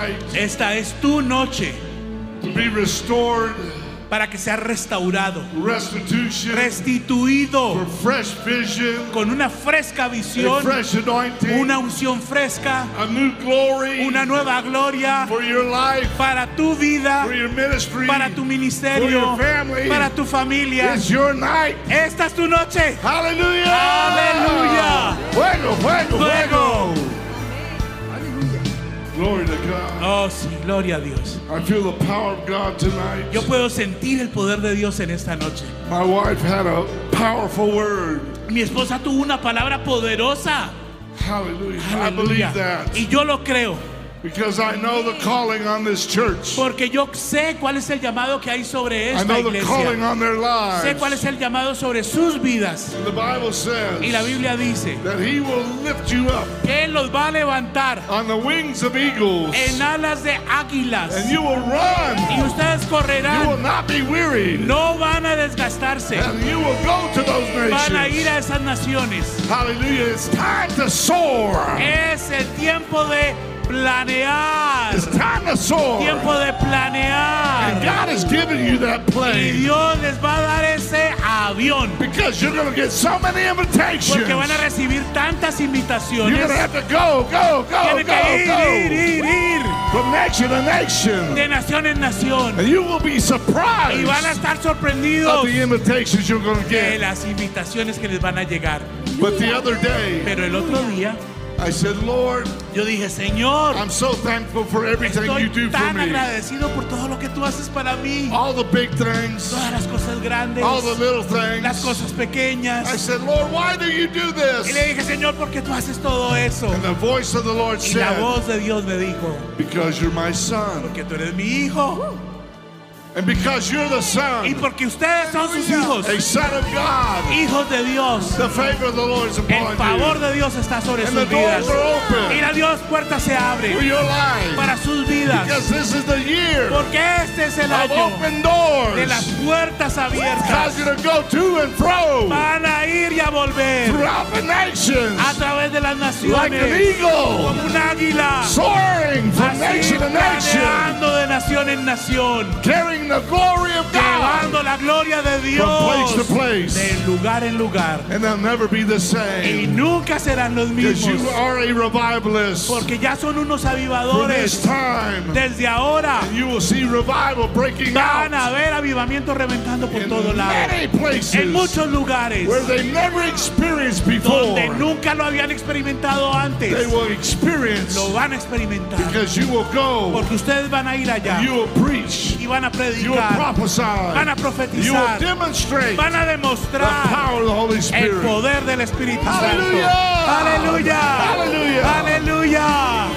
night Esta es tu noche to be restored, para que sea restaurado, restituido for fresh vision, con una fresca visión, fresh una unción fresca, a new glory una nueva gloria for your life, para tu vida, for your ministry, para tu for ministerio, your family. para tu familia. It's your night. Esta es tu noche. Aleluya. Fuego, fuego, Fuego. fuego. Glory to God. Oh, sí, gloria a Dios. I feel the power of God tonight. Yo puedo sentir el poder de Dios en esta noche. My wife had a powerful word. Mi esposa tuvo una palabra poderosa. Hallelujah. I believe that Y yo lo creo. Because I know the calling on this church. Porque yo sé cuál es el llamado que hay sobre I esta know the calling iglesia. on their Sé cuál lives. es el llamado sobre sus vidas. The Bible says Y la Biblia dice that He will lift you up que Él los va a levantar on the wings of eagles en alas de águilas. and you will run. Y ustedes You will correrán. not be wearied. No van a desgastarse. And you will go to those Van a ir nations. a esas naciones. Hallelujah. It's time to soar. Es el tiempo de planear. It's time to soar. Tiempo de And planear. God has given you that Y plane Dios les va a dar ese avión. because you're going to get so many invitations. Porque van a recibir tantas You're invitaciones. going to have to go, go, go, Tienen que ir, ir, go, go. ir, ir. From nation to nation. De nación en nación. And you will be Y surprised van a estar of sorprendidos the invitations you're going to de get. las invitaciones que les van a llegar. But the other day, Pero el otro día I said, Lord, yo dije, Señor, I'm so thankful for everything you estoy do for tan me. agradecido por todo lo que tú haces para mí. All the big things, Todas las cosas grandes, all the little las things. cosas pequeñas. I said, Lord, why do you do Y le this? dije, Señor, ¿por qué tú haces todo eso? And the voice of the Lord Y la said, voz de Dios me dijo, Because you're my son. porque tú eres mi hijo. And because you're the Y son, porque ustedes son sus hijos, a son of God, hijos de Dios. the favor of the Lord is El upon favor you. de Dios está sobre And sus vidas. Dios, puertas se life. para sus vidas. Because this is the year Porque este es el año open de las puertas abiertas. you to go to and fro Van a ir y a volver the nations a través de las like an naciones eagle, como un águila. soaring from Así nation to nation, de nación en nación. Carrying the glory of God Llevando la gloria de from place to Dios place. de lugar en lugar. And they'll never be the Y same nunca serán los because you mismos. are a revivalist Porque ya son unos avivadores. time. Desde ahora You will see revival breaking van a out ver avivamiento reventando por in todo lado. many places En muchos lugares where they never experienced donde before. nunca lo habían experimentado They antes. will experience Lo van a experimentar. because you will go, Porque ustedes van a ir allá you will preach, y van a will predicar, prophesy, van a you will profetizar, demonstrate van a the demostrar power of the Holy el poder del Espíritu Santo. Aleluya. Aleluya. Aleluya. Aleluya.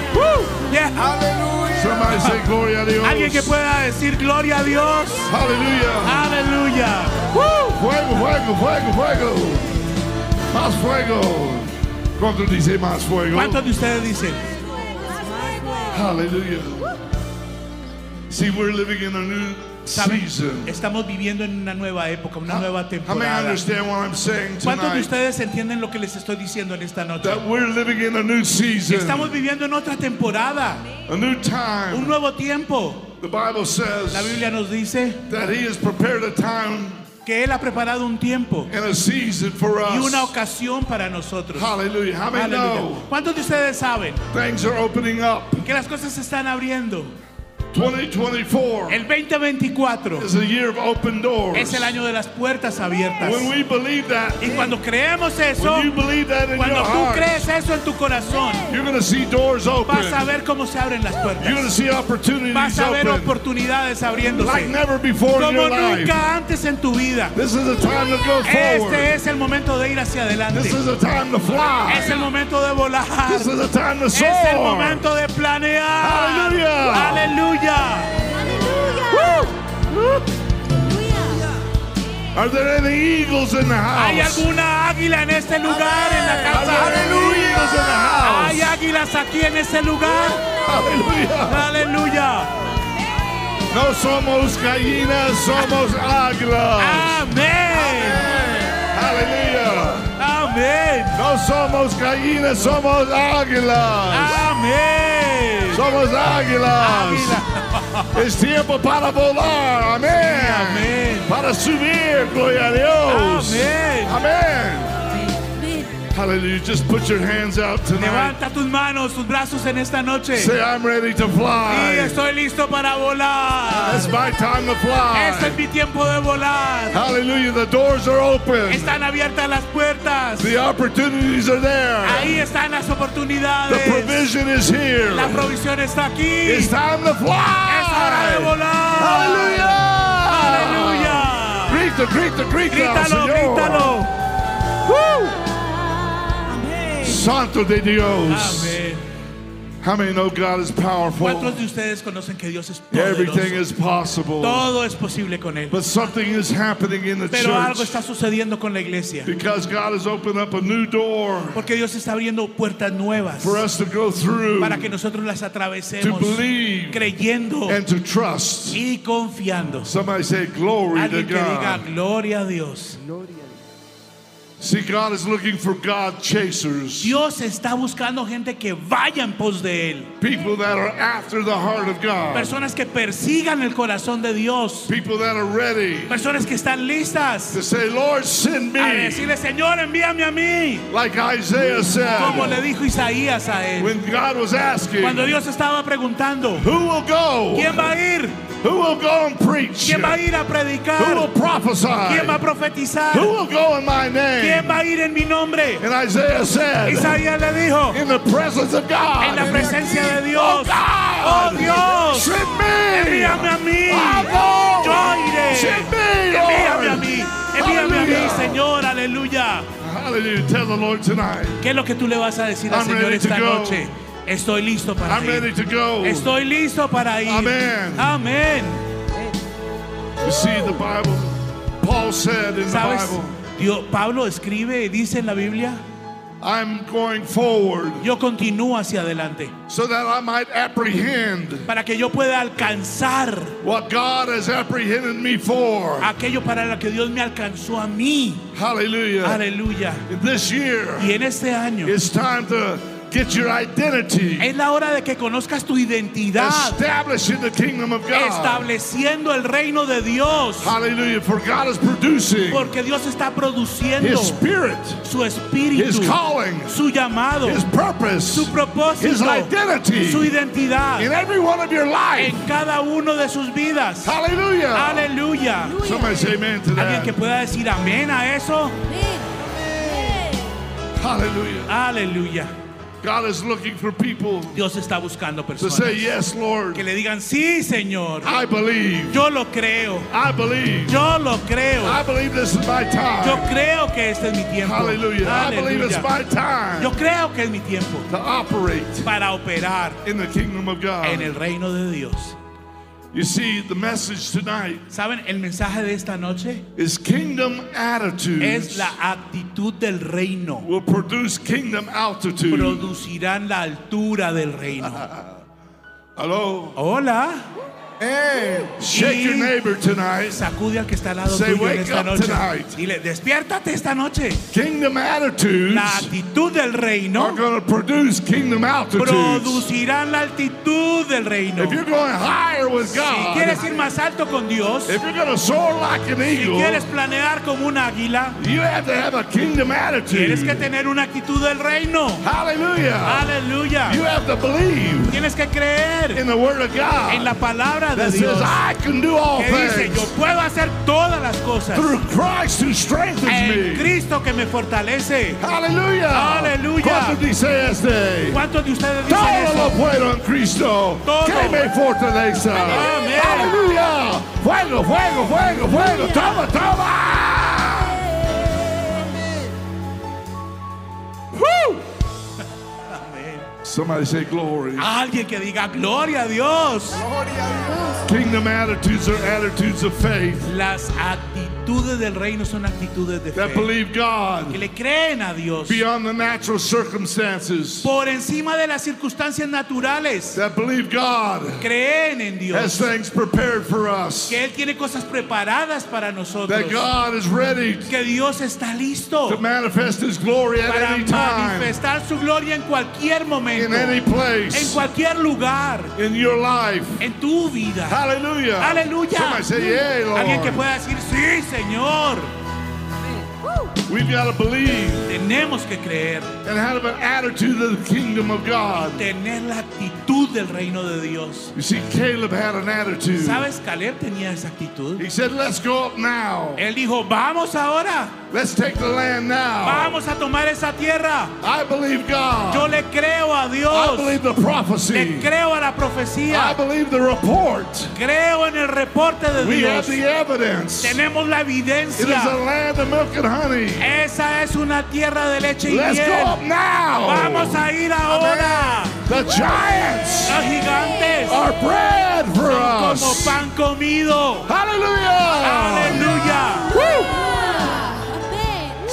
Alguien que pueda decir gloria a Dios. Aleluya. Aleluya. Fuego, fuego, fuego, fuego. Más fuego. ¿Cuántos dice más fuego? ¿Cuántos de ustedes dicen? Hallelujah. See, we're living in a new ¿Saben? season. Estamos viviendo en una nueva época, una nueva How many temporada. understand what I'm saying ¿Cuántos de tonight? ustedes entienden lo que les estoy diciendo en esta noche? That we're living in a new season, Estamos viviendo en otra temporada, a new un time. nuevo tiempo. The Bible says La Biblia nos dice that He has prepared a time que Él ha preparado un tiempo and a season for y una us. ocasión para nosotros. Hallelujah. How many Aleluya. know ¿Cuántos de ustedes saben things are opening up? que las cosas se están abriendo? 2024 El 2024 is year of open doors. es el año de las puertas abiertas. When we believe that, Y cuando creemos eso, when you believe that in cuando your tú heart, crees eso en tu corazón, you're going to see doors open. vas a ver cómo se abren las You're going to puertas. see opportunities Vas a ver open oportunidades like abriéndose never before in como life. nunca antes en tu vida. This is the time to go forward. Este es el momento de ir hacia adelante. This is the time to fly. Es el momento de volar. This is the time to Es el momento de planear. Aleluya. Aleluya. Are there any eagles in the ¿Hay house? alguna águila en este lugar en la Are casa? there any eagles in the ¿Hay house? águilas aquí en este lugar? Aleluya. Aleluya. No somos gallinas, somos águilas. Amén. Hallelujah. Amén. No somos gallinas, somos águilas. Amén. Somos águilas. Águila. Es tiempo para volar. Amén. Amén. Para subir. Gloria a Dios. Amén. Amén. Hallelujah. Just put your hands out tonight. Levanta tus manos, tus brazos en esta noche. Say, I'm ready to Y fly. estoy listo para volar. It's my time to Este es fly. mi tiempo de volar. Hallelujah. The doors are open. Están abiertas las puertas. The opportunities are there. Ahí están las The oportunidades. provision is here. La provisión está aquí. It's time to fly. Es hora de volar. Hallelujah. Aleluya. Grita, grita, grita. Grítalo, grítalo. Santo de Dios. Amén. How many know God is powerful? ¿Cuántos de ustedes conocen que Dios es Everything poderoso? is possible. Todo es posible con Él. But something is happening in the Pero algo church está sucediendo con la iglesia. because God has opened up a new door Porque Dios está abriendo puertas nuevas for us to go through, para que nosotros las to atravesemos believe, creyendo and to trust. y confiando. Somebody say, Glory to Alguien que diga God. gloria a Dios. See, God is looking for God chasers, Dios está buscando gente que vaya en pos de Él. people that are after the heart of God, Personas que persigan el corazón de Dios. people that are ready Personas que están listas to say, Lord, send a me. decirle, Señor, envíame a mí. Like Isaiah Como le said, dijo Isaías a él. when God was asking, Cuando Dios estaba preguntando, Who will go? ¿quién va a ir? Who will go and preach? ¿Quién va a Who ir a will predicar? prophesy? ¿Quién va a profetizar? Who will go in my ¿Quién name? va a ir en mi nombre? And Isaiah said, Isaías le dijo, In the presence of God, en la presencia de Oh Dios, oh God, Dios, send me. envíame a mí. Yo iré. Send me, Envíame a mí. Envíame a mí. Señor, aleluya. Hallelujah. Tell the Lord tonight. ¿Qué es lo que tú le vas a decir al Señor esta go. Estoy listo para I'm ready ir. to go. Estoy listo para ir. Amen. Amén. You see, the Bible, Paul said in the ¿Sabes? Dios, Pablo escribe y dice en la Biblia, I'm going forward yo continúo hacia adelante so that I might apprehend para que yo pueda alcanzar what God has apprehended me for. aquello para lo que Dios me alcanzó a mí. Hallelujah. Aleluya. This year, Y en este año it's time to get your identity es la hora de que conozcas tu identidad, established in the kingdom of God. estableciendo el reino de Dios, Hallelujah. For God is producing porque Dios está produciendo His Spirit, su His espíritu, calling, su llamado, His purpose, su propósito, His identity su identidad in every one of your life. en cada uno de sus vidas. Hallelujah. Aleluya. Somebody say amen to Alguien que that. pueda decir amén a eso. Hallelujah. Aleluya. God is looking for people Dios está buscando to personas say, Yes, Lord, que le digan, sí, Señor. I believe. Yo lo creo. I believe. Yo lo creo. I believe this is my Yo time. creo que este es mi tiempo. Hallelujah. I believe it's my time Yo creo que es mi tiempo to operate para operar in the kingdom of en el God. reino de Dios. You see, the message tonight ¿Saben? El mensaje de esta noche is kingdom es attitudes la actitud del reino. will produce kingdom altitude. Producirán la altura del reino. Hello? Hola. Shake your neighbor tonight. Sacude al que está al lado Say, tuyo en "Wake esta noche. tonight." Dile, despiértate esta noche. Kingdom attitudes La actitud del are reino going to produce kingdom altitudes. producirán la altitud del reino. If you're going higher with Si God, quieres ir más alto con Dios, if you're going to soar like an si quieres planear como un águila, you have to have a kingdom tienes que attitude. tener una actitud del reino. Hallelujah. Aleluya. You have to believe Tienes que creer in the word of en la God palabra de Dios I can do all que dice, yo things puedo hacer todas las cosas through Christ who strengthens en me. Cristo que me fortalece. Aleluya. Aleluya. ¿Cuántos dice este? ¿Cuántos de ustedes dicen Todo eso? lo puedo en Cristo Todo. que me fortaleza. Amén. Aleluya. Fuego, fuego, fuego, fuego. Toma, toma. Somebody say glory. Alguien que diga gloria a Dios. Kingdom attitudes are attitudes of faith. Las actitudes actitudes del reino son actitudes de that fe. believe Que God le creen a Dios. beyond the natural circumstances, Por encima de las circunstancias naturales. that believe God Creen en has Dios. things prepared for us, Que Él tiene cosas preparadas para nosotros. that God is ready Que Dios está listo to manifest His glory at para any time, manifestar su gloria en cualquier in momento. any En place, cualquier lugar. in your life. En tu vida. Hallelujah. Aleluya. Somebody say, Yay, Alguien que Lord. pueda decir, sí, Señor. We've got to believe Tenemos que creer. and have an attitude of the kingdom of God. Tener la actitud del reino de Dios. You see, Caleb had an attitude. ¿Sabes? Caleb tenía esa actitud. He said, Let's go up now. Él dijo, vamos ahora. Let's take the land now. Vamos a tomar esa tierra. I believe God. Yo le creo a I Dios. believe the Le prophecy. creo a la I profecía. believe the report. Creo en el reporte de We have Dios. the evidence. It Tenemos la is a evidencia. land of milk and honey. Esa es una tierra de leche y Let's go miel. up now. Vamos a ir ahora. The giants Los gigantes are bread for como us. pan comido. Hallelujah.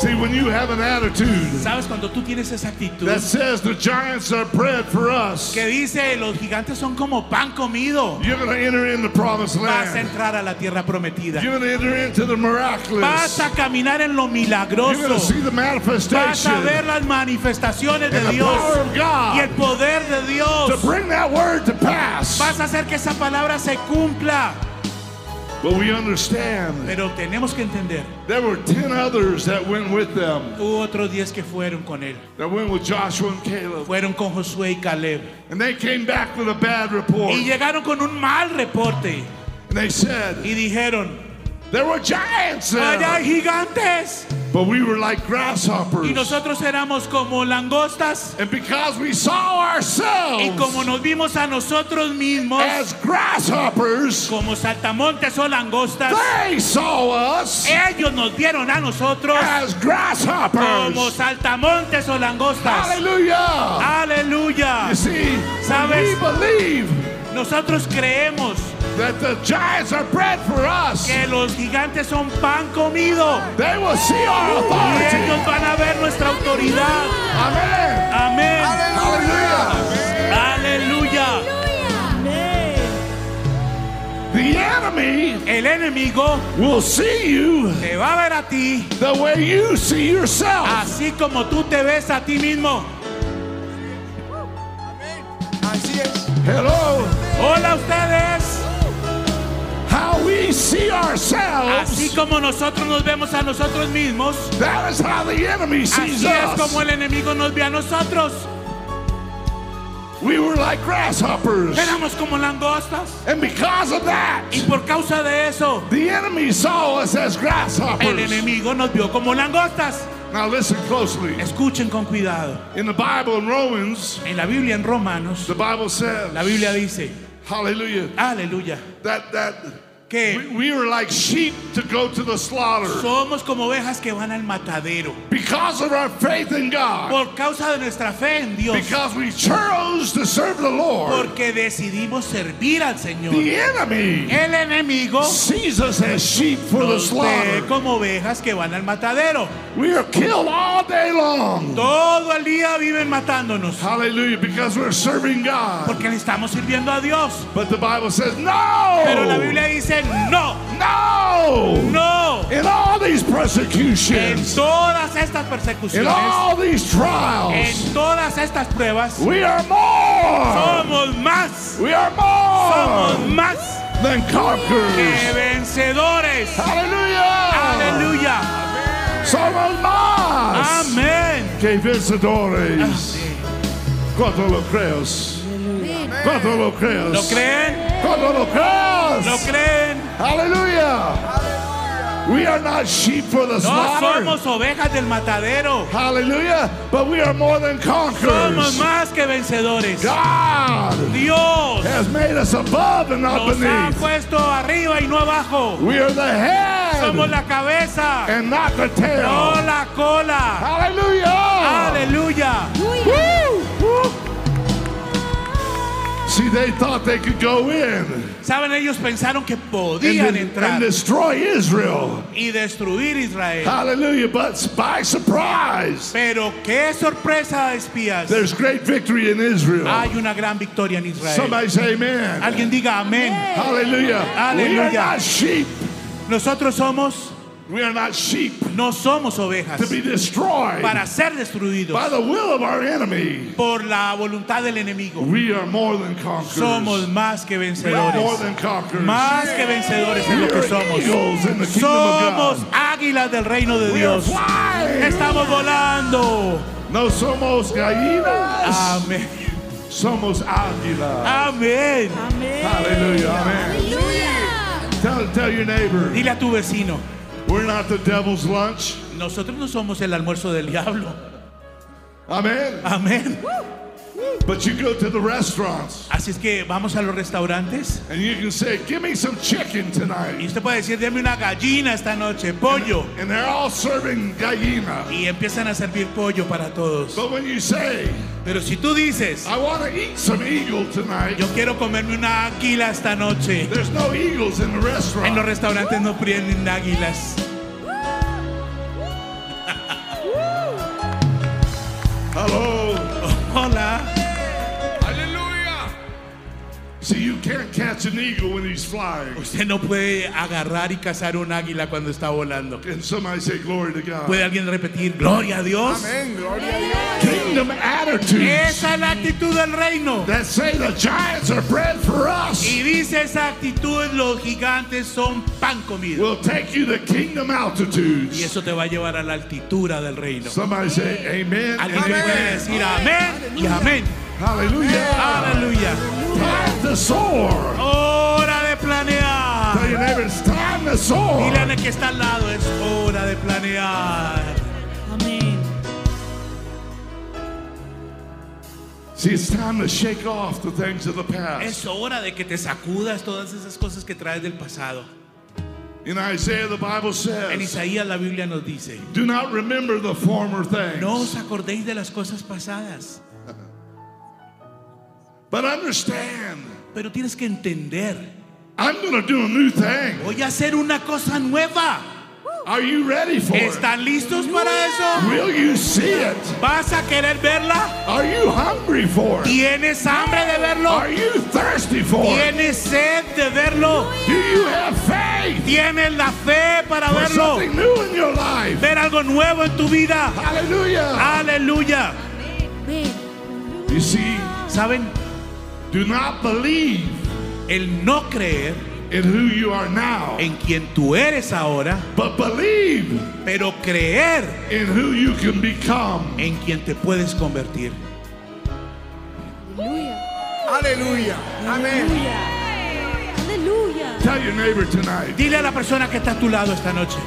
See, when you have an attitude ¿Sabes cuando tú tienes esa actitud that says the giants are bread for us, que dice los gigantes son como pan comido? you're going to enter in the promised Vas a land. entrar a la tierra prometida. You're going to enter into the Vas miraculous. a caminar en lo You're going to milagroso. see the Vas a manifestation ver las manifestaciones de the Dios power of y el God poder de to Dios. bring that word to pass. Vas a hacer que esa palabra se cumpla. But we understand Pero tenemos que entender, there were 10 others that went with them, hubo otros 10 que fueron con él. that went with Joshua and Caleb. Fueron con Josué y Caleb. And they came back with a bad report. Y llegaron con un mal reporte. And they said, Y dijeron, There were giants there, gigantes. but we were like grasshoppers. Y nosotros éramos como langostas. And because we saw Y como ourselves nos vimos a nosotros mismos as grasshoppers, como saltamontes o langostas, they saw us ellos nos vieron a nosotros as como grasshoppers. saltamontes o langostas. Aleluya. You see, ¿Sabes? we believe Nosotros creemos that the giants are bread for us. que los gigantes son pan comido. They will see our Y authority. ellos van a ver nuestra autoridad. Amen. Amén. Hallelujah. Aleluya. The enemy El enemigo will see you te va a ver a ti the way you see yourself. así como tú te ves a ti mismo. Hello. Hola ustedes. How we see ourselves. Así como nosotros nos vemos a nosotros mismos, That is how the enemy sees así es como us. el enemigo nos ve a nosotros. We were like grasshoppers. Éramos como langostas. And because of that, Y por causa de eso, the enemy saw us as el grasshoppers. enemigo nos vio como langostas. Now listen closely. Escuchen con cuidado. In the Bible in Romans, En la Biblia en Romanos, the Bible says, la Biblia dice, hallelujah, Hallelujah. that that que we, we were like sheep to go to the slaughter. somos como ovejas que van al matadero. Because of our faith in God, Por causa de nuestra fe en Dios. because we chose to serve the Lord, Porque decidimos servir al Señor. the enemy El enemigo sees us as sheep for the nos ve slaughter. como ovejas que van al matadero. We are killed all day long. Todo el día viven matándonos. Hallelujah, because we're serving God. Porque le estamos sirviendo a Dios. But the Bible says, no! Pero la Biblia dice, no, No! no. In all these En persecutions, todas estas in persecuciones, all these trials, en todas estas pruebas, we are more! somos más, We are somos more más than que conquerors. vencedores. Hallelujah! Aleluya. Somos más Amén. que vencedores. ¿Cuánto lo crees? ¿Cuánto lo crees? ¿Lo creen? ¿Cuánto lo crees? ¿Lo creen? Hallelujah. We are not sheep for the No slaughter. somos ovejas del matadero. Hallelujah. But we are more than Somos conquerors. más que vencedores. God Dios has made us above and not nos ha beneath. puesto arriba y no abajo. We are the Somos head la cabeza, and not the no tail. la cola. Hallelujah. Aleluya. See, they thought they could go in Saben, ellos pensaron que podían entrar and destroy Israel. y destruir Israel. Hallelujah. But by surprise, Pero qué sorpresa, espías. there's great victory in Israel. Hay una gran victoria en Israel. Somebody say amen. Alguien diga amén. Hallelujah. We are Hallelujah. not sheep. Nosotros somos, We are not sheep no somos ovejas to be destroyed para ser destruidos by the will of our enemy. por la voluntad del enemigo. We are more than conquerors. Somos más que We are more vencedores. than conquerors. Más que vencedores es We lo que are somos. Somos águilas del reino de We are Dios. Estamos volando. No somos gallinas. Amén. Somos águilas. Amén. Hallelujah. Amen. Tell, tell your neighbor, Dile a tu vecino, we're not the devil's lunch. nosotros no somos el almuerzo del diablo. Amen. Amén. But you go to the restaurants Así es que vamos a los restaurantes and you can say, give me some chicken y tonight. usted puede decir, deme una gallina esta noche, pollo. And they're all serving gallina. Y empiezan a servir pollo para todos. But when you say, Pero si tú dices, I want to eat some eagle tonight, yo quiero comerme una águila esta noche, there's no eagles in the en los restaurant. restaurantes no prenden águilas. Hello. See, you can't catch an eagle when he's flying. Usted no puede agarrar y cazar un águila cuando está volando. Can somebody say glory to God? ¿Puede alguien repetir, gloria a Dios? Kingdom attitudes Esa es la actitud del reino. that say the giants are bread for us Y dice esa actitud, los gigantes son pan comido. will take you to kingdom Y altitudes. eso te va a llevar a la altura del reino. Somebody say amen. Alguien puede decir amén y amén. Hallelujah. Aleluya. Time to soar. Hora de Tell planear. your neighbor it's time to soar. Dile al que está al lado, es hora de planear. Amén. See, it's time to shake off the things of the past. Es hora de que te sacudas todas esas cosas que traes del pasado. In Isaiah, the Bible En says, Isaías la Biblia nos dice, Do not remember the former things, no os acordéis de las cosas pasadas, but understand, pero tienes que entender, I'm going to do a new thing. voy a hacer una cosa nueva. Are you ready for it? ¿Están listos para eso? Will you see it? ¿Vas a querer verla? Are you hungry for it? ¿Tienes hambre de verlo? Are you thirsty for it? ¿Tienes sed de verlo? Do you have faith ¿Tienes la fe para for verlo? something new in your life? Ver algo nuevo en tu vida. Hallelujah. Aleluya. You see, ¿Saben? Do not believe El no creer in who you are now, en quien tú eres ahora, but believe pero creer in who you can become. en quien te puedes convertir. Aleluya. Amén. Aleluya. Tell your neighbor tonight, Dile a la persona que está a tu lado esta noche,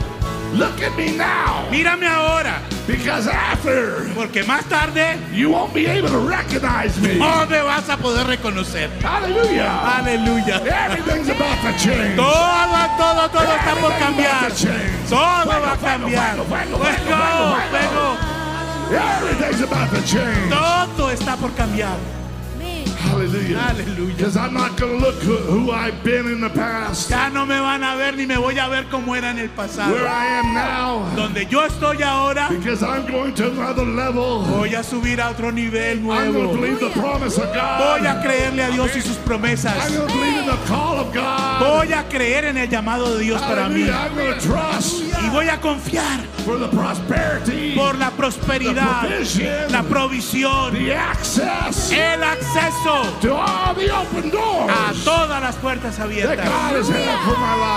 look at me now, mírame ahora, because after porque más tarde you won't be able to recognize me. no me vas a poder reconocer. Hallelujah. Aleluya. Everything's about to change. Todo, todo, todo está por cambiar. Todo va a cambiar. Everything's about to change. Todo está por cambiar. Hallelujah. Aleluya. Because I'm not going to look who, who I've been in the past. Ya no me van a ver ni me voy a ver como era en el pasado. Where I am now. Donde yo estoy ahora, Because I'm going to another level. voy a subir a otro nivel I'm going to nuevo. believe the promise of Voy a creerle a Dios y sus I'm promesas. going to believe in the call of God. Voy a creer en el llamado de Dios para mí. Hallelujah. I'm going to trust Y voy a confiar for the prosperity, por la prosperidad, the provision, la provisión, the access el acceso to all the open a doors todas las puertas that abiertas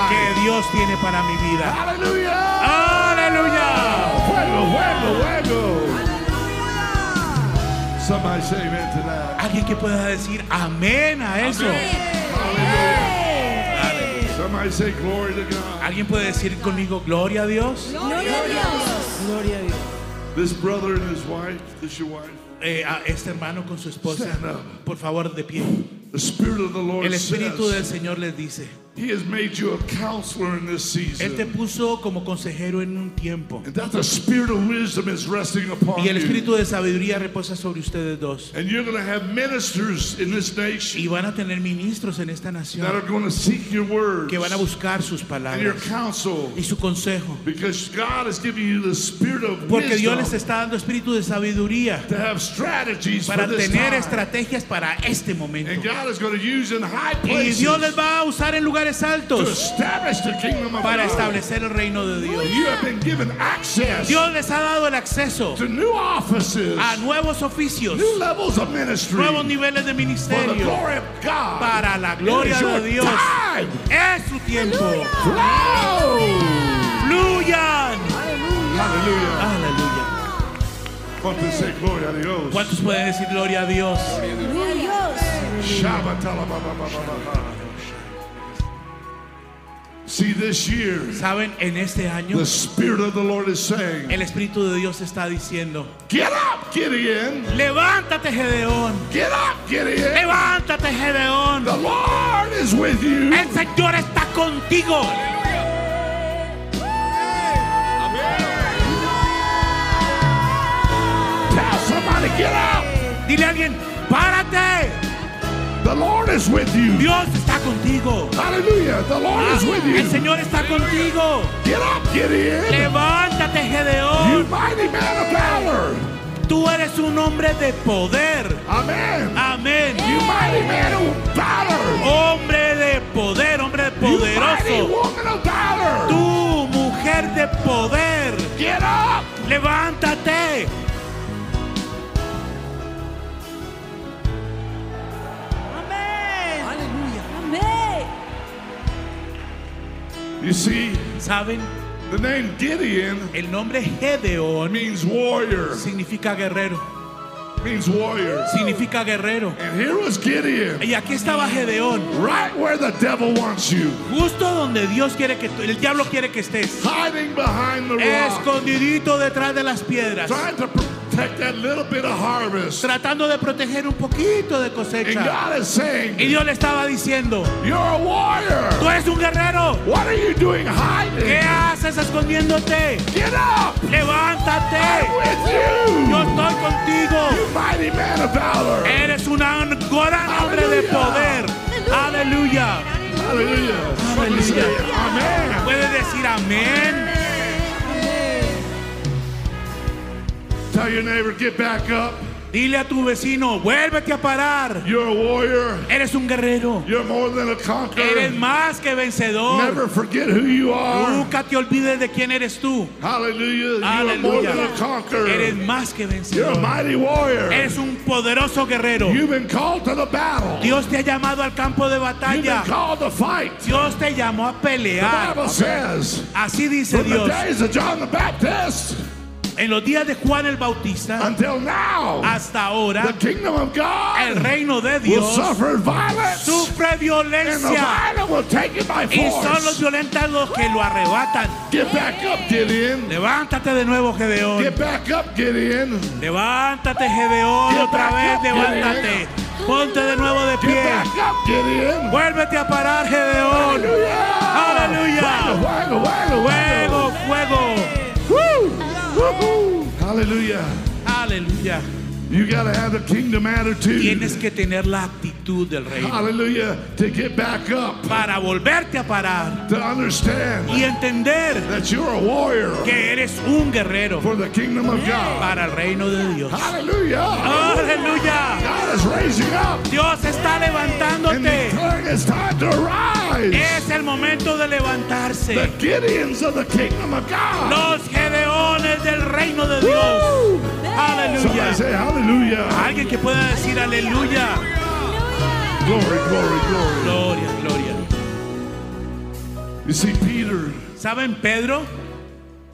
que Dios tiene para mi vida. Hallelujah. Aleluya. Fuego, fuego, fuego. Somebody say amen to that. Alguien que pueda decir amén a eso. Somebody say glory to God. Alguien puede decir conmigo gloria a Dios. Gloria a Dios. Gloria a Dios. This brother and his wife, this your wife. Eh, a este hermano con su esposa, Stand up. por favor de pie. The Spirit of the Lord El Espíritu del Señor les dice, He has made you a counselor in this Él te season. puso como consejero en un tiempo. And that the spirit of wisdom is resting upon Y el you. espíritu de sabiduría reposa sobre ustedes dos. And you're going to have ministers in this Y nation van a tener ministros en esta that nación are going to seek your words que van a buscar sus and your palabras counsel y su consejo. because God is giving you the spirit of Porque Dios les wisdom está dando espíritu de sabiduría to have strategies for para this tener time. estrategias para este momento. And God is going to use in high Y Dios les va a usar en lugares to altos establish the kingdom of para God. establecer el reino de Dios. You have been given access Dios les ha dado el acceso to new offices, a nuevos oficios, new levels of ministry nuevos niveles de for the ministerio glory of God. para la It gloria is de Dios. Es su tiempo. Fluyan. Aleluya. ¿Cuántos say gloria a Dios? ¿Cuántos pueden decir gloria a Dios? Shabbatalabababababa. See, this year, Saben, en este año the Spirit of the Lord is saying, el Espíritu de Dios está diciendo, Get up, Gideon. levántate Gedeón, Get up, Gideon. levántate Gedeón, The Lord is with you. el Señor está contigo. Tell somebody, get up. Dile a alguien, párate, The Lord is with you. Dios está contigo. Hallelujah. The Lord is with El you. Señor está contigo. Get up, Gideon. Levántate You Gedeón, mighty man of valor. tú eres un hombre de poder. Amen. Amén. You mighty man of valor. Hombre de poder, hombre You mighty poderoso. woman of valor. Tú, mujer de poder, Get up. levántate. You see, ¿Saben? the name Gideon El nombre Gedeón means warrior. significa guerrero. Means warrior. Significa guerrero. And here was Gideon, Y aquí estaba Gedeón, right where the devil wants you, justo donde Dios quiere que el diablo quiere que estés. hiding behind the rock, Escondidito detrás de las piedras, trying to protect that little bit of harvest. tratando de proteger un poquito de And cosecha. God is saying, Y Dios le estaba diciendo, You're a warrior. tú eres un guerrero. What are you doing ¿Qué hiding? haces escondiéndote? Get up. I'm Levántate. with Yo you. estoy contigo. You mighty man of valor. Eres un gran hombre de poder. Aleluya. Say, Amen. Puedes decir amén. Tell your neighbor, get back up. Dile a tu vecino, vuélvete a parar. You're a warrior. Eres un guerrero. You're more than a Eres conqueror. más que vencedor. Never forget who you are. Nunca te olvides de quién eres tú. Hallelujah. You are more than a conqueror. Eres más que You're a vencedor. mighty warrior. Eres un poderoso guerrero. You've been called to the battle. Dios te ha llamado al campo de You've been batalla. called to fight. Dios te llamó a The pelear. Bible says, Así dice from the Dios. days of John the Baptist En los días de Juan el Bautista until now, hasta the ahora, kingdom of el reino de will Dios suffer violence, sufre and the violencia. violent will take it by Y son los violentos los que lo arrebatan. Get back up, Gideon. Levántate de nuevo, Gedeón. Get back up, Gideon. Levántate, Gedeón, Get otra vez, up, levántate. Ponte de nuevo de Get pie. back up, Gideon. Vuélvete a parar, Gedeón. Aleluya. Fuego, fuego, fuego. Fuego, fuego. Woo. Hallelujah. Aleluya. You got to have the kingdom attitude. Tienes que tener la actitud del reino Hallelujah. To get back up, para volverte a parar to understand y entender that you're a warrior que eres un guerrero for the kingdom of God. para el reino de Dios. Hallelujah. Aleluya. God is raising up Dios está and levantándote. declaring it's time to arise. Es el momento de The levantarse. Gideons of the kingdom of God. Los gedeones del reino de Dios. Woo. Aleluya. Alguien que pueda decir aleluya. Glory, glory, glory. Gloria, gloria. You see, Peter ¿Saben? Pedro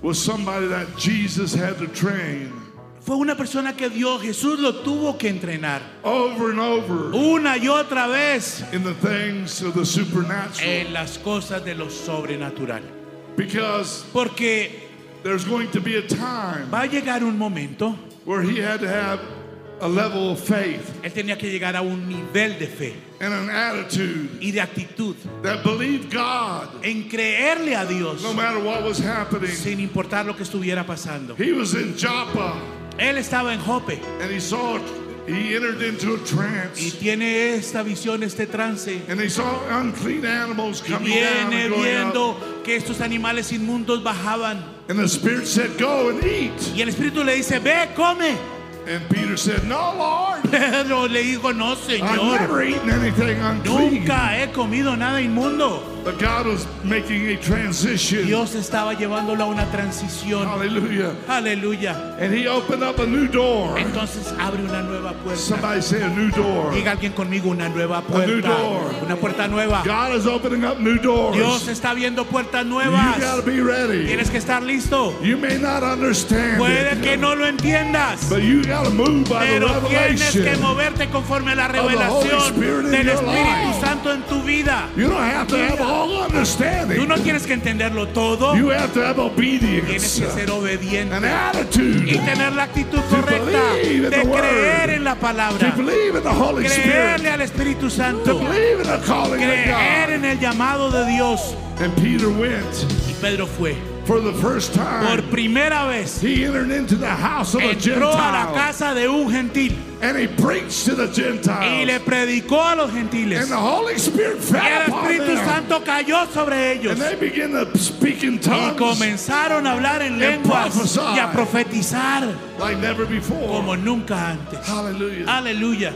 was somebody that Jesus had to train fue una persona que Dios, Jesús lo tuvo que entrenar over and over una y otra vez in the things of the supernatural. en las cosas de lo sobrenatural. Because Porque there's going to be a time va a llegar un momento where he had to have a level of faith Él tenía que llegar a un nivel de fe and an attitude y de actitud that believed God en creerle a Dios no matter what was happening. sin importar lo que estuviera pasando. He was in Joppa Él estaba en Jope and he saw, he entered into a y trance tiene esta visión, este trance. and he saw unclean animals Y coming down viene and going viendo up. que estos animales inmundos bajaban. And the Spirit said, Go and eat. Y el Espíritu le dice, ve, come. And Peter said, No, Lord, Pedro le dijo, no, I've Señor. never eaten anything unclean. Nunca he comido nada inmundo. But God was making a transition. Dios estaba llevándolo a una transición. Hallelujah. Aleluya. And he opened up a new door. Entonces abre una nueva puerta. Somebody say a new door. Diga alguien conmigo una nueva A new puerta. door. Una puerta nueva. God is opening up new doors. Dios está viendo puertas You nuevas. got to be ready. Tienes que estar listo. You may not understand Puede it, que no lo entiendas. but you got to move by the Pero tienes que revelation. moverte conforme a la revelación del Espíritu. Santo en tu vida. You don't have to have all Tú no tienes que entenderlo todo. You have to have Tienes que ser obediente an y attitude, tener la actitud correcta believe in de the word. creer en la to palabra, believe in the Holy Spirit, creerle al Espíritu to Santo, believe in the calling of creer God. en el llamado de Dios. And Peter went Y Pedro fue. For the first Por time. primera vez He entered into the house of a entró a la Gentile casa de un gentil and he preached to the y Gentiles. le predicó a los gentiles. And the Holy Spirit Y fell el upon Espíritu them. Santo cayó sobre ellos. And they began to speak in Y tongues comenzaron a hablar en And lenguas y a profetizar like never before. como nunca antes. Aleluya.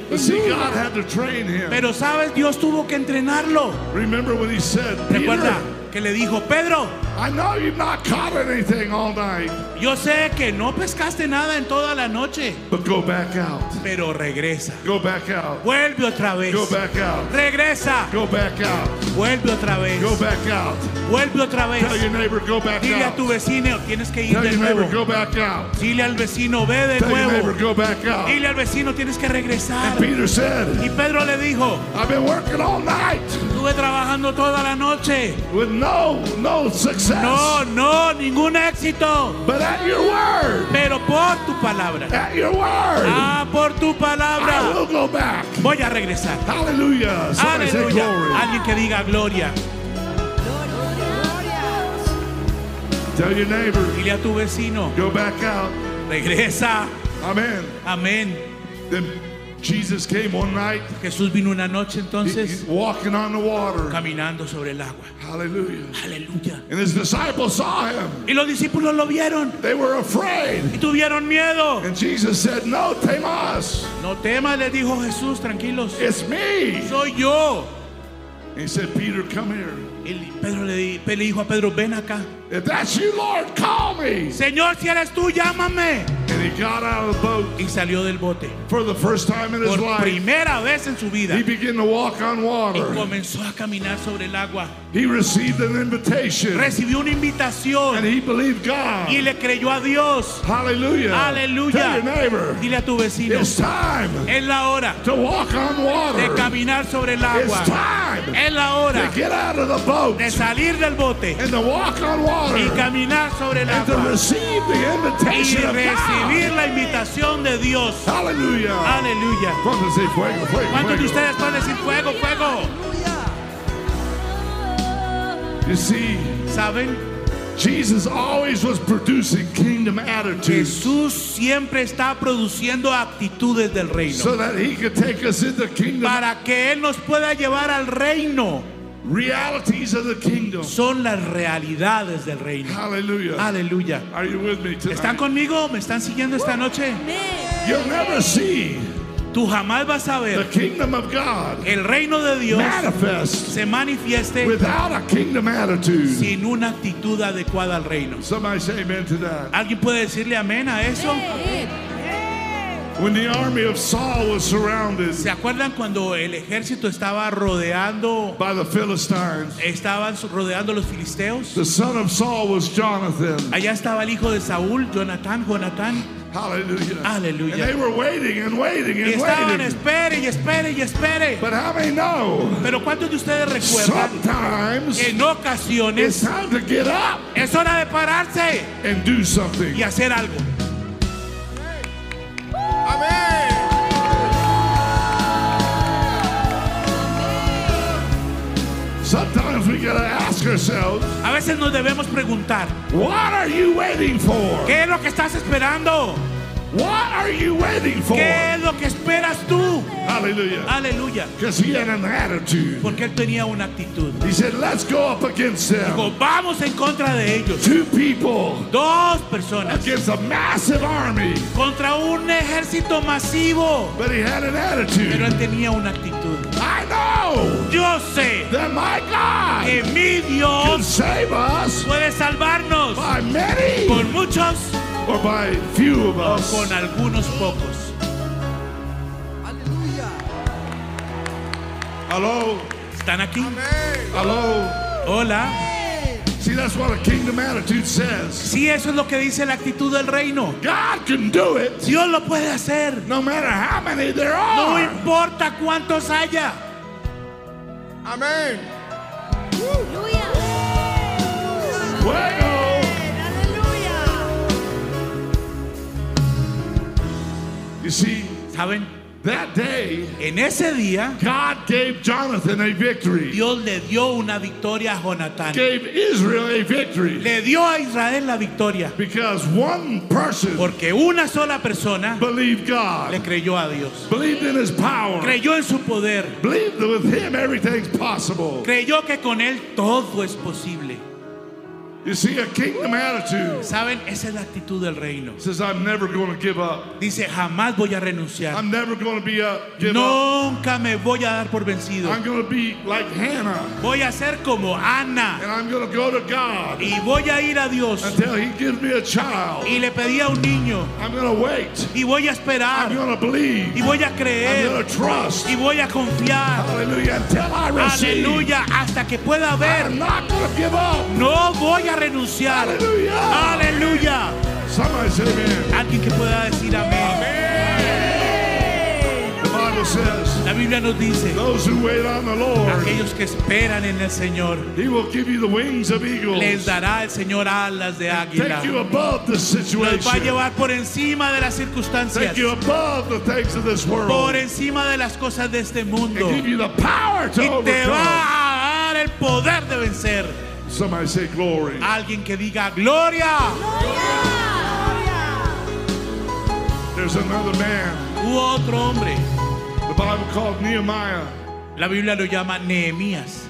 Pero sabes, Dios tuvo que entrenarlo. Remember when he said, Recuerda que le dijo, Pedro, I know you've not caught anything all night, yo sé que no pescaste nada en toda la noche, but go back out. pero regresa. Go back out. Vuelve otra vez. Go back out. Regresa. Go back out. Vuelve otra vez. Go back out. Vuelve otra vez. Tell your neighbor, go back Dile a out. tu vecino, tienes que ir Tell de your neighbor, nuevo. go back out. Dile al vecino, ve de Tell your neighbor, nuevo. go back out. Dile al vecino, tienes que regresar. And Peter said, Y Pedro le dijo, I've been working all night estuve trabajando toda la noche. with no, no success. No, no, ningún éxito. But at your word, Pero por tu palabra. at your word, Ah, por tu I palabra. will go back. Voy a regresar. Aleluya. glory. Alguien que diga gloria. Tell your neighbor, Dile a tu vecino, go back out. regresa. Amen. Amén. Jesus came one night, Jesús vino una noche he- entonces he's walking on the water. caminando sobre el agua. Hallelujah. Aleluya. And his disciples saw him. Y los discípulos lo vieron They were afraid. y tuvieron miedo. And Jesus said, No, Temas, No temas, les dijo Jesús, tranquilos. it's me. Soy yo. And he said, Peter, come here. Y Pedro le, di- le dijo a Pedro, ven acá. If that's you, Lord, call me. Señor, si eres tú, llámame. And he got out of the boat Y salió del bote. for the first time in his Por life. primera vez en su vida. He began to walk on Y water. comenzó a caminar sobre el agua. He received an invitation. Recibió una And invitación he believed God. y le creyó a Dios. Aleluya. Dile a tu vecino, it's time es la hora to walk on de water. caminar sobre el It's agua. time Es la hora to get out of the boat de salir del bote and to walk on water y caminar sobre el and to agua receive the y invitation of recibir la invitación de Dios. Hallelujah. Aleluya. ¿Cuántos dicen fuego, fuego, ¿Cuántos de ustedes pueden decir fuego, fuego? You see, ¿Saben? Jesus always was producing kingdom attitudes Jesús siempre está produciendo actitudes del reino so that he could take us into kingdom para que Él nos pueda llevar al reino. Realities of the kingdom. Son las realidades del reino. Hallelujah. Aleluya. Are you with me ¿Están conmigo? ¿Me están siguiendo esta noche? You'll never see Tú jamás vas a the ver kingdom of God el reino de Dios manifest se manifieste without a kingdom attitude. sin una actitud adecuada al reino. Somebody say amen to that. ¿Alguien puede decirle amén a eso? When the army of Saul was surrounded ¿Se acuerdan cuando el ejército estaba rodeando, by the Philistines, estaban rodeando los filisteos? the son of Saul was Jonathan. Allá estaba el hijo de Saúl, Jonatán, Jonatán, Hallelujah. Aleluya. And they were waiting and waiting y and estaban waiting. espere y espere y espere. But how many know? Pero ¿cuántos de ustedes recuerdan Sometimes en it's ocasiones time to get up es hora de pararse and do something. y hacer algo? Sometimes we gotta ask ourselves, a veces nos debemos preguntar, What are you waiting for? ¿Qué es lo que estás esperando? What are you waiting for? ¿Qué es lo que esperas tú? Aleluya. Because he had an attitude. Porque él tenía una actitud. He said, let's go up against Dijo, them. vamos en contra de ellos. Two people Dos personas against a massive army. contra un ejército masivo. But he had an Pero attitude. él tenía una actitud. I know Yo sé that my God que mi can Dios save us puede salvarnos by many con muchos or by few of o us. con algunos pocos. Aleluya. Hello? ¿Están aquí? Hello? Hola. See, that's what a kingdom attitude says. Sí, eso es lo que dice la actitud del reino. God can do it Dios lo puede hacer. no matter how many there No are. importa cuántos haya. Amén. Fuego. You see, ¿Saben? that day, En ese día, God gave Jonathan a victory, Dios le dio una victoria a Jonatán. gave Israel a victory. Le dio a Israel la victoria. Because one person Porque una sola persona believed le God, creyó a Dios. believed in his power, Creyó en su poder. believed that with him everything's possible. Creyó que con él todo es posible. You see, a kingdom attitude ¿Saben? Esa es la actitud del reino. says, I'm never going to give up. Dice, jamás voy a renunciar. I'm never going to be give up. Nunca me voy a dar por vencido. I'm going to be like Hannah, Voy a ser como Ana. and I'm going to go to God Y voy a ir a Dios. until He gives me a child. Y le pedí a un niño. I'm going to wait. Y voy a I'm esperar. going to believe. Y voy a I'm creer. going to trust. Y voy a confiar. Hallelujah. Until I receive. Aleluya. Hasta que pueda ver. I'm not going to give up. No voy a renunciar. Aleluya. Amen. Alguien que pueda decir amén. La Biblia nos dice, aquellos que esperan en el Señor, He will give you the wings of les dará el Señor alas de águila. Los va a llevar por encima de las circunstancias, por encima de las cosas de este mundo. And give you the power to Y te va a dar el poder de vencer. Somebody say glory. Alguien que diga gloria. There's another man. Hubo otro hombre. The Bible called Nehemiah. La Biblia lo llama Nehemías.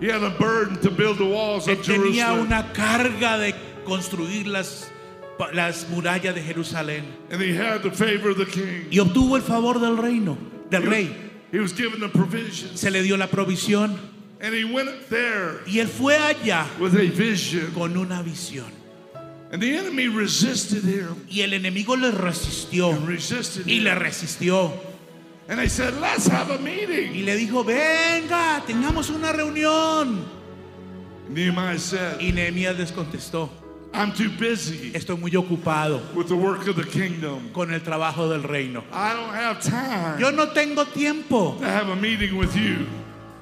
He had a burden to build the walls Él of tenía Jerusalem. una carga de construir las, las murallas de Jerusalén. And he had the favor of the king. Y obtuvo el favor del reino, del rey. He was given the provisions. Se le dio la provisión. And he went there Y él fue allá with a vision. con una visión. And the enemy resisted him. Y el enemigo le resistió. And resisted Y him. le resistió. And said, let's have a Y meeting. le dijo, venga, tengamos una reunión. Nehemiah said, Y Nehemías les contestó, I'm too busy estoy muy ocupado with the work of the kingdom. con el trabajo del reino. I don't have time Yo no tengo tiempo to have a meeting with you.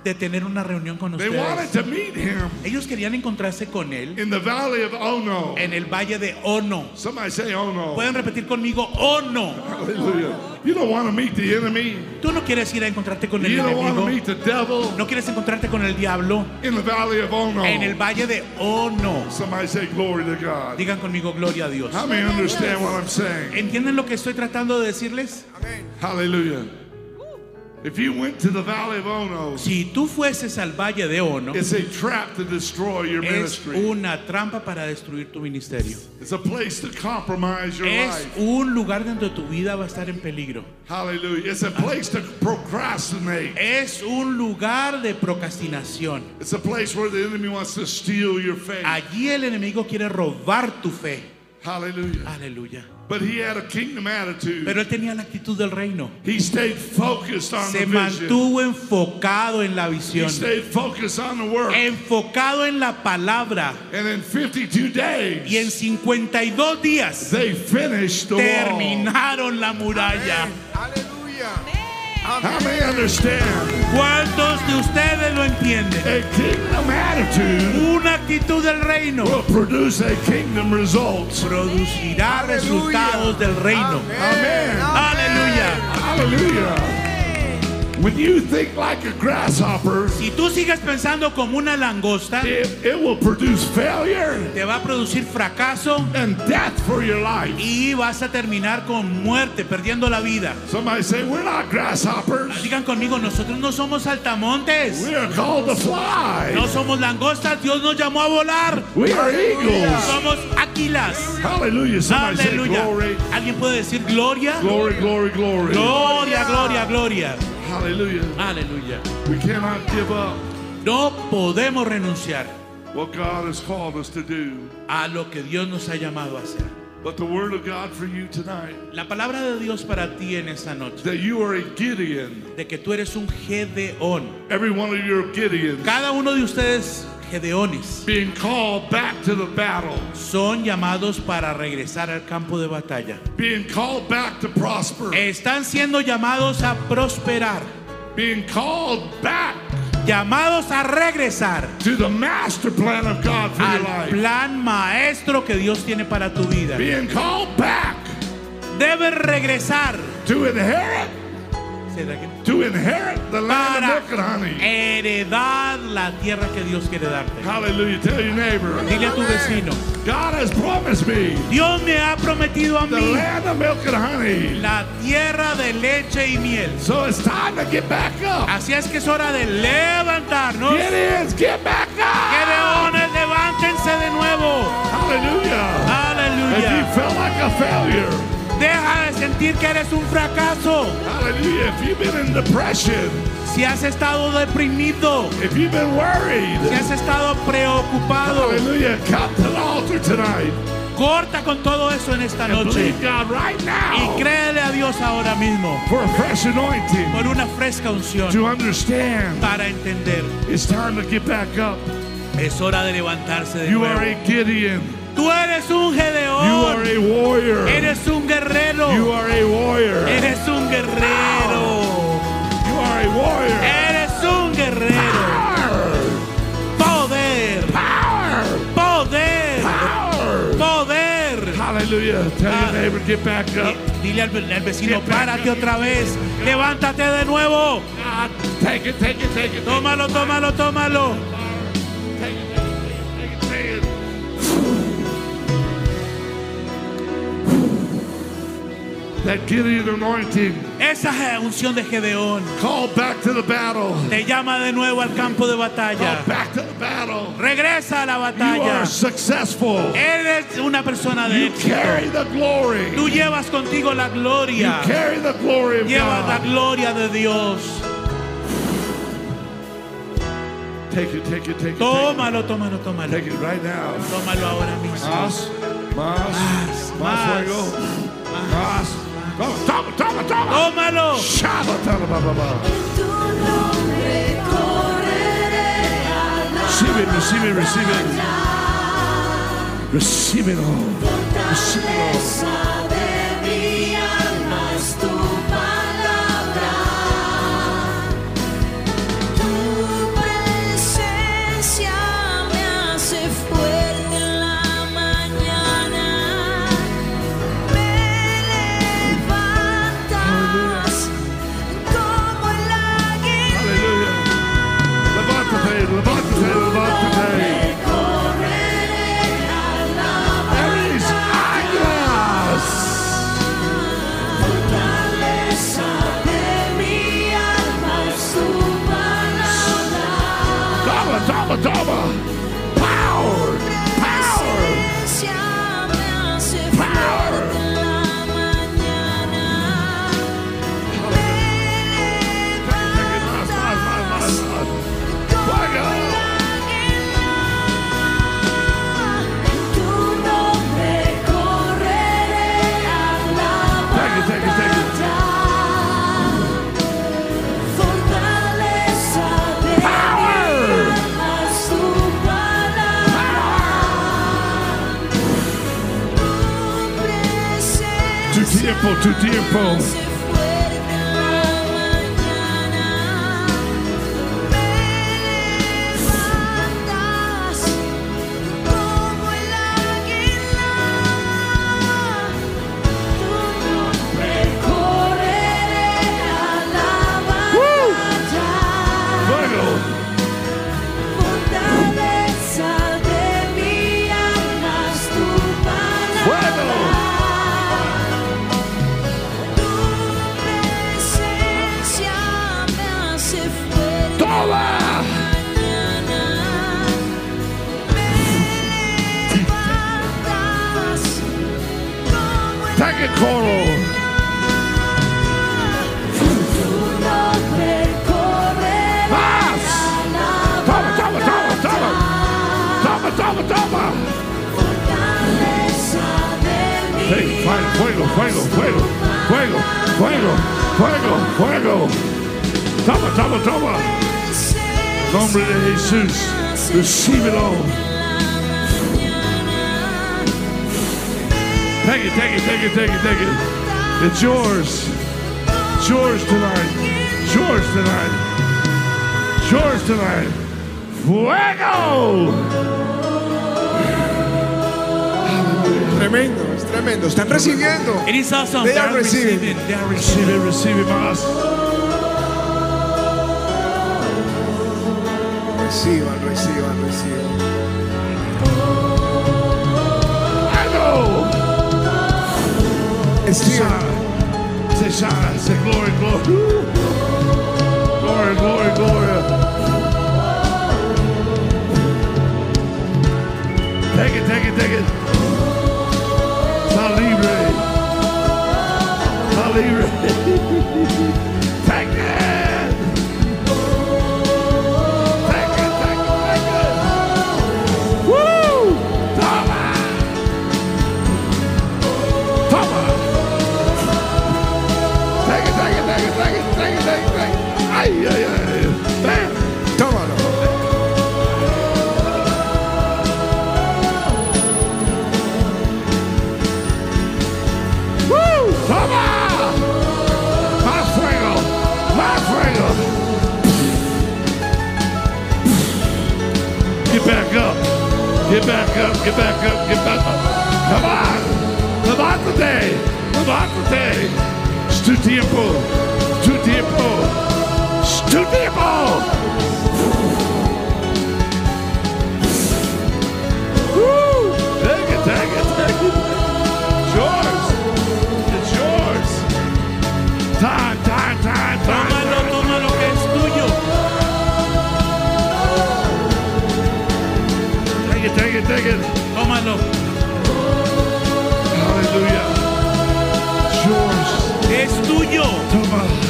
De tener una reunión con They wanted ustedes. to meet him Ellos querían encontrarse con él in the valley of Ono. en el valle de Ono. Somebody say Ono. Pueden repetir conmigo, Ono. Hallelujah. You don't want to meet the enemy. Tú no quieres ir a encontrarte con el You don't want to enemigo. meet the devil No quieres encontrarte con el diablo in the valley of Ono. en el valle de Ono. Somebody say glory to God. Digan conmigo, gloria a Dios. How many understand what I'm saying? ¿Entienden lo que estoy tratando de decirles? Hallelujah. If you went to the valley of Ono, Si tú fueses al valle de Ono, it's a trap to destroy your es ministry. una trampa para destruir tu ministerio. It's a place to compromise your Es life. un lugar donde tu vida va a estar en peligro. Hallelujah. It's a place to procrastinate. Es un lugar de procrastinación. It's a place where the enemy wants to steal your faith. Allí el enemigo quiere robar tu fe. Hallelujah. Aleluya. But he had a kingdom attitude. Pero él tenía la actitud del reino. He stayed focused on Se the vision. mantuvo enfocado en la He visión. stayed focused on the work. Enfocado en la palabra. And in 52 days, Y en 52 días they finished the wall. terminaron la muralla. Aleluya. How many understand? ¿Cuántos de ustedes lo entienden? Una actitud del reino producirá Aleluya. resultados del reino. Amen. Aleluya. Hallelujah. When you think like a grasshopper, Si tú sigues pensando como una langosta, it, it will produce failure te va a producir fracaso and death for your life. y vas a terminar con muerte, perdiendo la vida. Somebody say, We're not grasshoppers. Digan conmigo, nosotros no somos saltamontes, We are called to fly. no somos langostas, Dios nos llamó a volar. We are eagles. Somos áquilas. Hallelujah. Somebody say, Aleluya. Glory, ¿Alguien puede decir gloria? glory, glory, glory. Gloria, gloria, gloria. Hallelujah. Aleluya. We cannot give up No podemos renunciar what God has called us to do. a lo que Dios nos ha llamado a hacer. But the word of God for you tonight La palabra de Dios para ti en esta noche, that you are a Gideon. de que tú eres un Gedeón. Every one of your Gideons Cada uno de ustedes, Gedeones, being called back to the battle, son llamados para regresar al campo de batalla. being called back to prosper, Están siendo llamados a prosperar, being called back llamados a regresar to the master plan of God for your al life, plan maestro que Dios tiene para tu vida. being called back Debes regresar to inherit To inherit the land of milk and honey. heredar la tierra que Dios quiere darte. Hallelujah. Tell your neighbor, Dile a tu vecino, God has promised me Dios me ha prometido a the mí land of milk and honey. la tierra de leche y miel. So it's time to get back up. Así es que es hora de levantarnos. Gideons, get back up. Gedeones, levántense de nuevo. Hallelujah. If you felt like a failure, Deja de sentir que eres un fracaso. hallelujah. If you've been in depression, Si has estado deprimido, if you've been worried, si has estado preocupado, hallelujah, to the altar tonight corta con todo eso en esta and noche God right y now créele a Dios ahora mismo for a fresh anointing por una fresca unción to understand para entender. it's time to get back up. Es hora de levantarse de You are nuevo. a Gideon. Tú eres un You are Gedeón. a warrior. Eres un guerrero. You are a warrior. Eres un guerrero. You are a warrior. Eres un guerrero. Poder. Power. Poder. Power. Poder. Hallelujah. Tell your neighbor, get back up. Dile al, al vecino, párate otra vez. Levántate de nuevo. God, take it, take it, take it. Tómalo, tómalo, tómalo. That Gideon anointing Esa unción de Gedeón called back to the battle. te llama de nuevo al campo de batalla. Called back to the battle. Regresa a la You batalla. are successful. Eres una persona de You carry éxito. the glory. Tú llevas contigo la You gloria. carry the glory of Llevas la God. gloria de Dios. Take it, take it, take it. Tómalo, tómalo, tómalo. take it right now. Tómalo ahora mismo. Más, más, Más, más más, fuego. Más. Toma, toma, toma, toma. Tómalo. Shabba, toma, ba, ba, ba. Tu nombre correré a la Receive it, receive it, receive it. batalla. Receive it all. Receive it all. ataque coro. toma, toma. Hey, fuego, fuego, fuego, fuego, fuego, fuego, fuego. Toma, toma, toma. Nombre de Jesús, recíbelo. Take it, take it, take it, take it, take it. It's yours. It's yours tonight. It's yours tonight. It's yours tonight. Fuego! Tremendo, es tremendo. Están recibiendo. It is awesome. They They are are receiving. receiving. They are receiving. it, más. Reciban, reciban, reciban. Say shine. Say glory, glory. Glory, glory, glory. Take it, take it, take it. Está libre. Hey, hey, hey. hey. Come on. Woo! Come on. My friend. My friend. Get back up. Get back up. Get back up. Get back up. Come on. Come on today. Come Levanta-te! Tu tempo! Tu tempo! Tiempo. Woo! Take it, take it, take it. It's yours. It's yours. Time, time, time, time. Tómalo, tómalo que es tuyo. Take it, take it, take it. Tómalo. Hallelujah. It's yours. Es tuyo. Toma.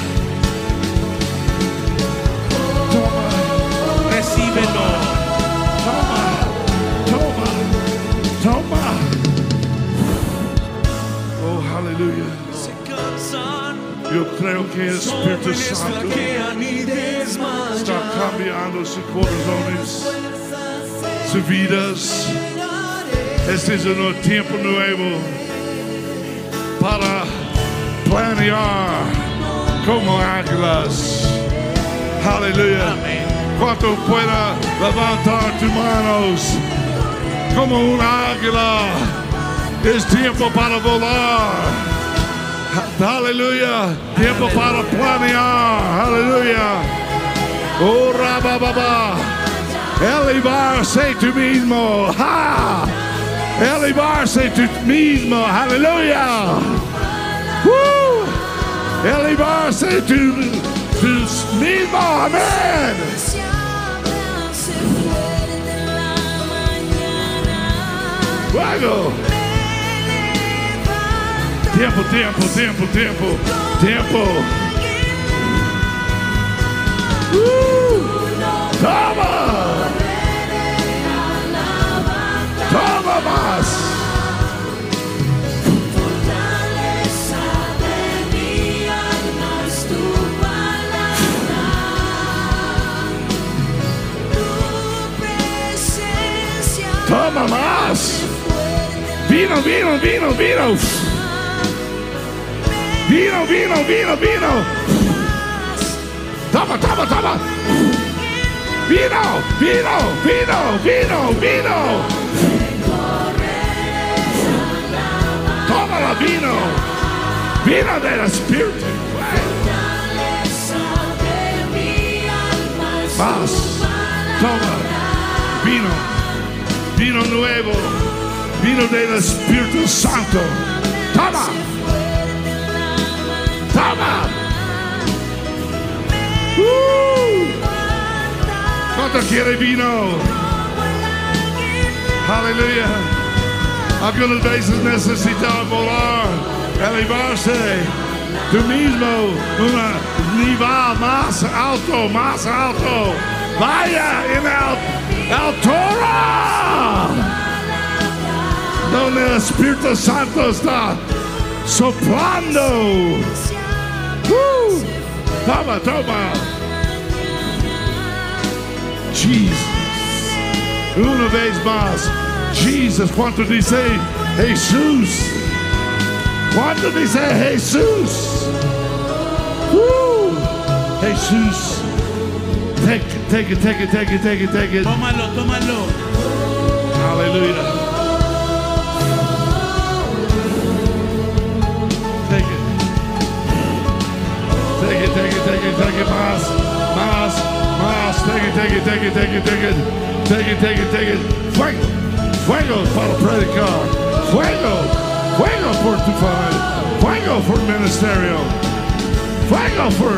Eu creio que o Espírito Santo está cambiando os corações, as vidas. Este é um tempo novo para planear como águilas. Aleluia. Quanto pueda levantar tus manos como uma águila. É tempo para voar. Hallelujah. Tiempo para planear. Hallelujah. Oh, rabababa. Elevar-se tu mismo. Ha. Elevarse tu mismo. Hallelujah. Woo. Elevarse tu, tu mismo. Amén. Fuego. Tempo, tempo, tempo, tempo, tempo. Uh! Toma! Toma, mas. Toma, mas. Vino, viram, viram, viram. Viram, viram, viram, viram. Toma, toma, toma. Viram, viram, viram, viram, viram. Toma lá, viram. Viram, era espírito. Mas, toma, vino, vino novo, vino do Espírito Santo. Toma. ¿Cuánto quiere vino? Aleluya. Algunas veces necesitamos volar. Elevarse. Tú mismo. Una nivel más alto, más alto. Vaya en el, altura. Donde el Espíritu Santo está soplando. Woo. Toma, toma. Jesus. Una vez más. Jesus. ¿Cuánto dice Jesús? ¿Cuánto dice Jesús? Woo. Jesús. Take, it, take it, take it, take it, take it, take it. Tómalo, tómalo. Hallelujah. Take it. Take it, take it, take it, take it, más, más, más. Take it, take it, take it, take it, take it. Take it, take it, take it. Fuego, fuego para predicar. Fuego, fuego por tu familia. Fuego por ministerio. Fuego for,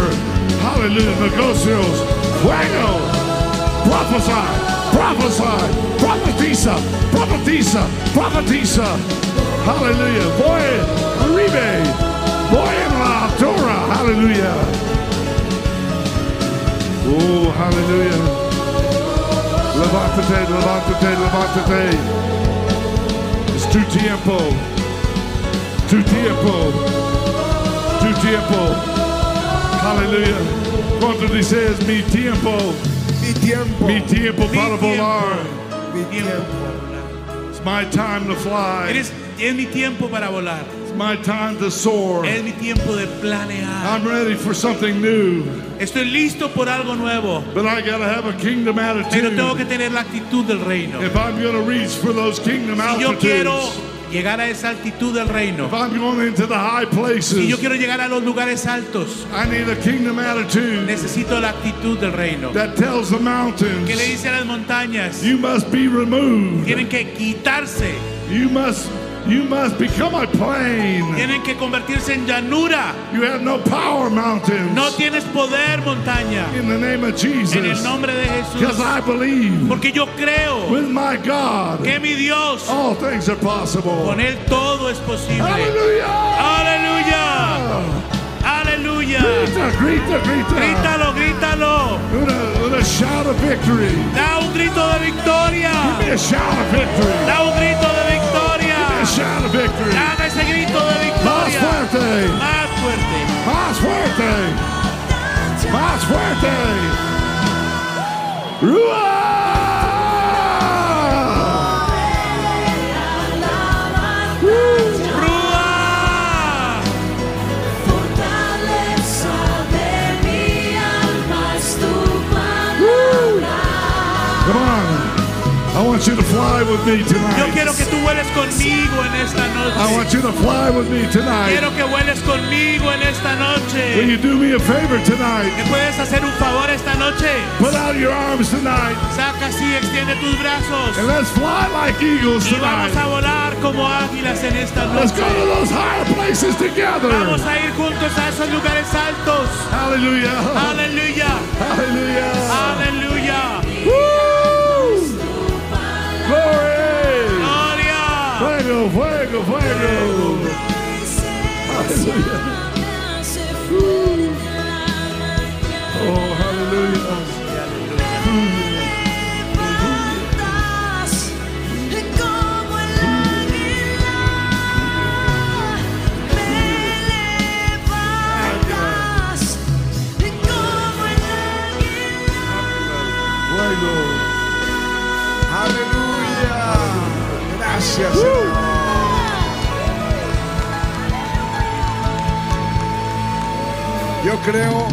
hallelujah, negocios. Fuego. Prophesy, prophesy, prophetiza, prophetiza, prophetiza. Hallelujah. Voy arriba. Voy en la altura. Hallelujah. Oh, hallelujah. Levántate, levántate, levántate. Es tu tiempo. Tu tiempo. Tu tiempo. Hallelujah. ¿Cuánto dices mi tiempo? Mi tiempo. Mi tiempo Mi para volar. Mi Tiempo tiempo. para volar. It's my time to fly. Eres, es mi tiempo para volar. It's my time to soar. Es mi tiempo de planear. I'm ready for something new, Estoy listo por algo nuevo. but I gotta have a kingdom Pero tengo que attitude tener la actitud del reino. if I'm gonna reach for those kingdom Si yo quiero llegar a esa altitud del reino, If I'm going into the high si yo places, quiero llegar a los lugares altos, I need a kingdom attitude necesito la actitud del reino. that tells the Que le mountains, dice a las montañas, you must be removed. tienen que quitarse, You must, you must become a plain. tienen que convertirse en llanura. You have no power, mountains. No tienes poder, montaña. In the name of En el Jesus, nombre de because Jesús. I believe Porque yo creo with my God, que mi Dios, all things are possible. con Él todo es posible. Hallelujah! Aleluya. Aleluya. Grita, grita, grita. Grítalo, grítalo. Shout of victory. Da un grito de victoria. Give me a shout of victory. Da un grito de victoria. Shout of victory. Dame ese grito de Más fuerte. Más fuerte. Más fuerte. Más fuerte. ¡Rúa! ¡Rúa! Fortaleza de mi alma es tu palabra. Come on. I want you to fly with me Yo conmigo en esta I noche. want you to fly with me tonight. Quiero que vueles conmigo en esta Will noche. you do me a favor tonight? ¿Me puedes hacer un favor esta noche? Put out your arms tonight Saca así, extiende tus brazos. and let's fly like eagles Y vamos a tonight. volar como águilas en esta Let's go to noche. those higher places together. Vamos a ir juntos a esos lugares altos. Hallelujah. Aleluya. Hallelujah. Aleluya. Fuego, fuego, fuego. Oh, hallelujah. Como el águila, me levantas. Como el águila. Fuego. Aleluya. Gracias, Señor. Yo creo.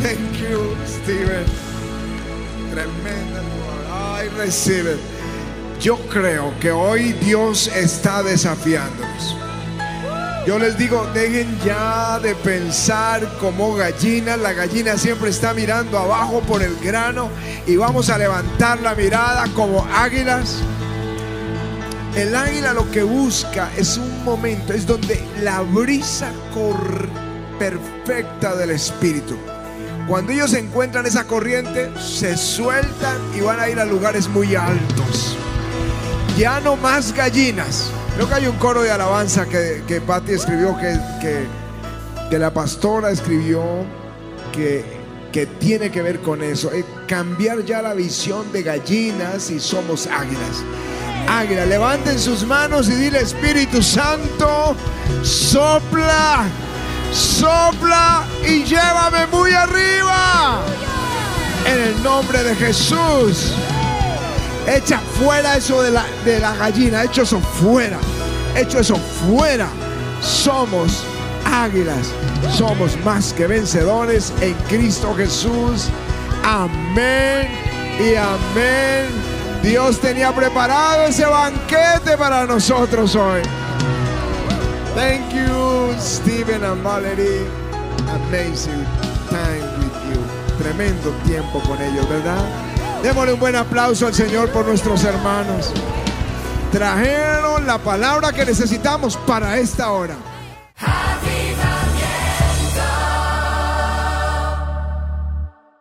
Thank you, Steven. Tremenda. Ay, recibe. Yo creo que hoy Dios está desafiándonos. Yo les digo, dejen ya de pensar como gallinas. La gallina siempre está mirando abajo por el grano y vamos a levantar la mirada como águilas. El águila lo que busca es un momento, es donde la brisa cor- perfecta del espíritu. Cuando ellos encuentran esa corriente, se sueltan y van a ir a lugares muy altos. Ya no más gallinas, Creo que hay un coro de alabanza que, que Patti escribió, que, que, la pastora escribió, que, que tiene que ver con eso. Es cambiar ya la visión de gallinas y somos águilas. Águila, levanten sus manos y dile Espíritu Santo, sopla, sopla y llévame muy arriba. En el nombre de Jesús. Echa fuera eso de la, de la gallina. Echa eso fuera. Echa eso fuera. Somos águilas. Somos más que vencedores en Cristo Jesús. Amén y amén. Dios tenía preparado ese banquete para nosotros hoy. Thank you, Stephen and Valerie. Amazing time with you. Tremendo tiempo con ellos, ¿verdad? Démosle un buen aplauso al Señor por nuestros hermanos. Trajeron la palabra que necesitamos para esta hora.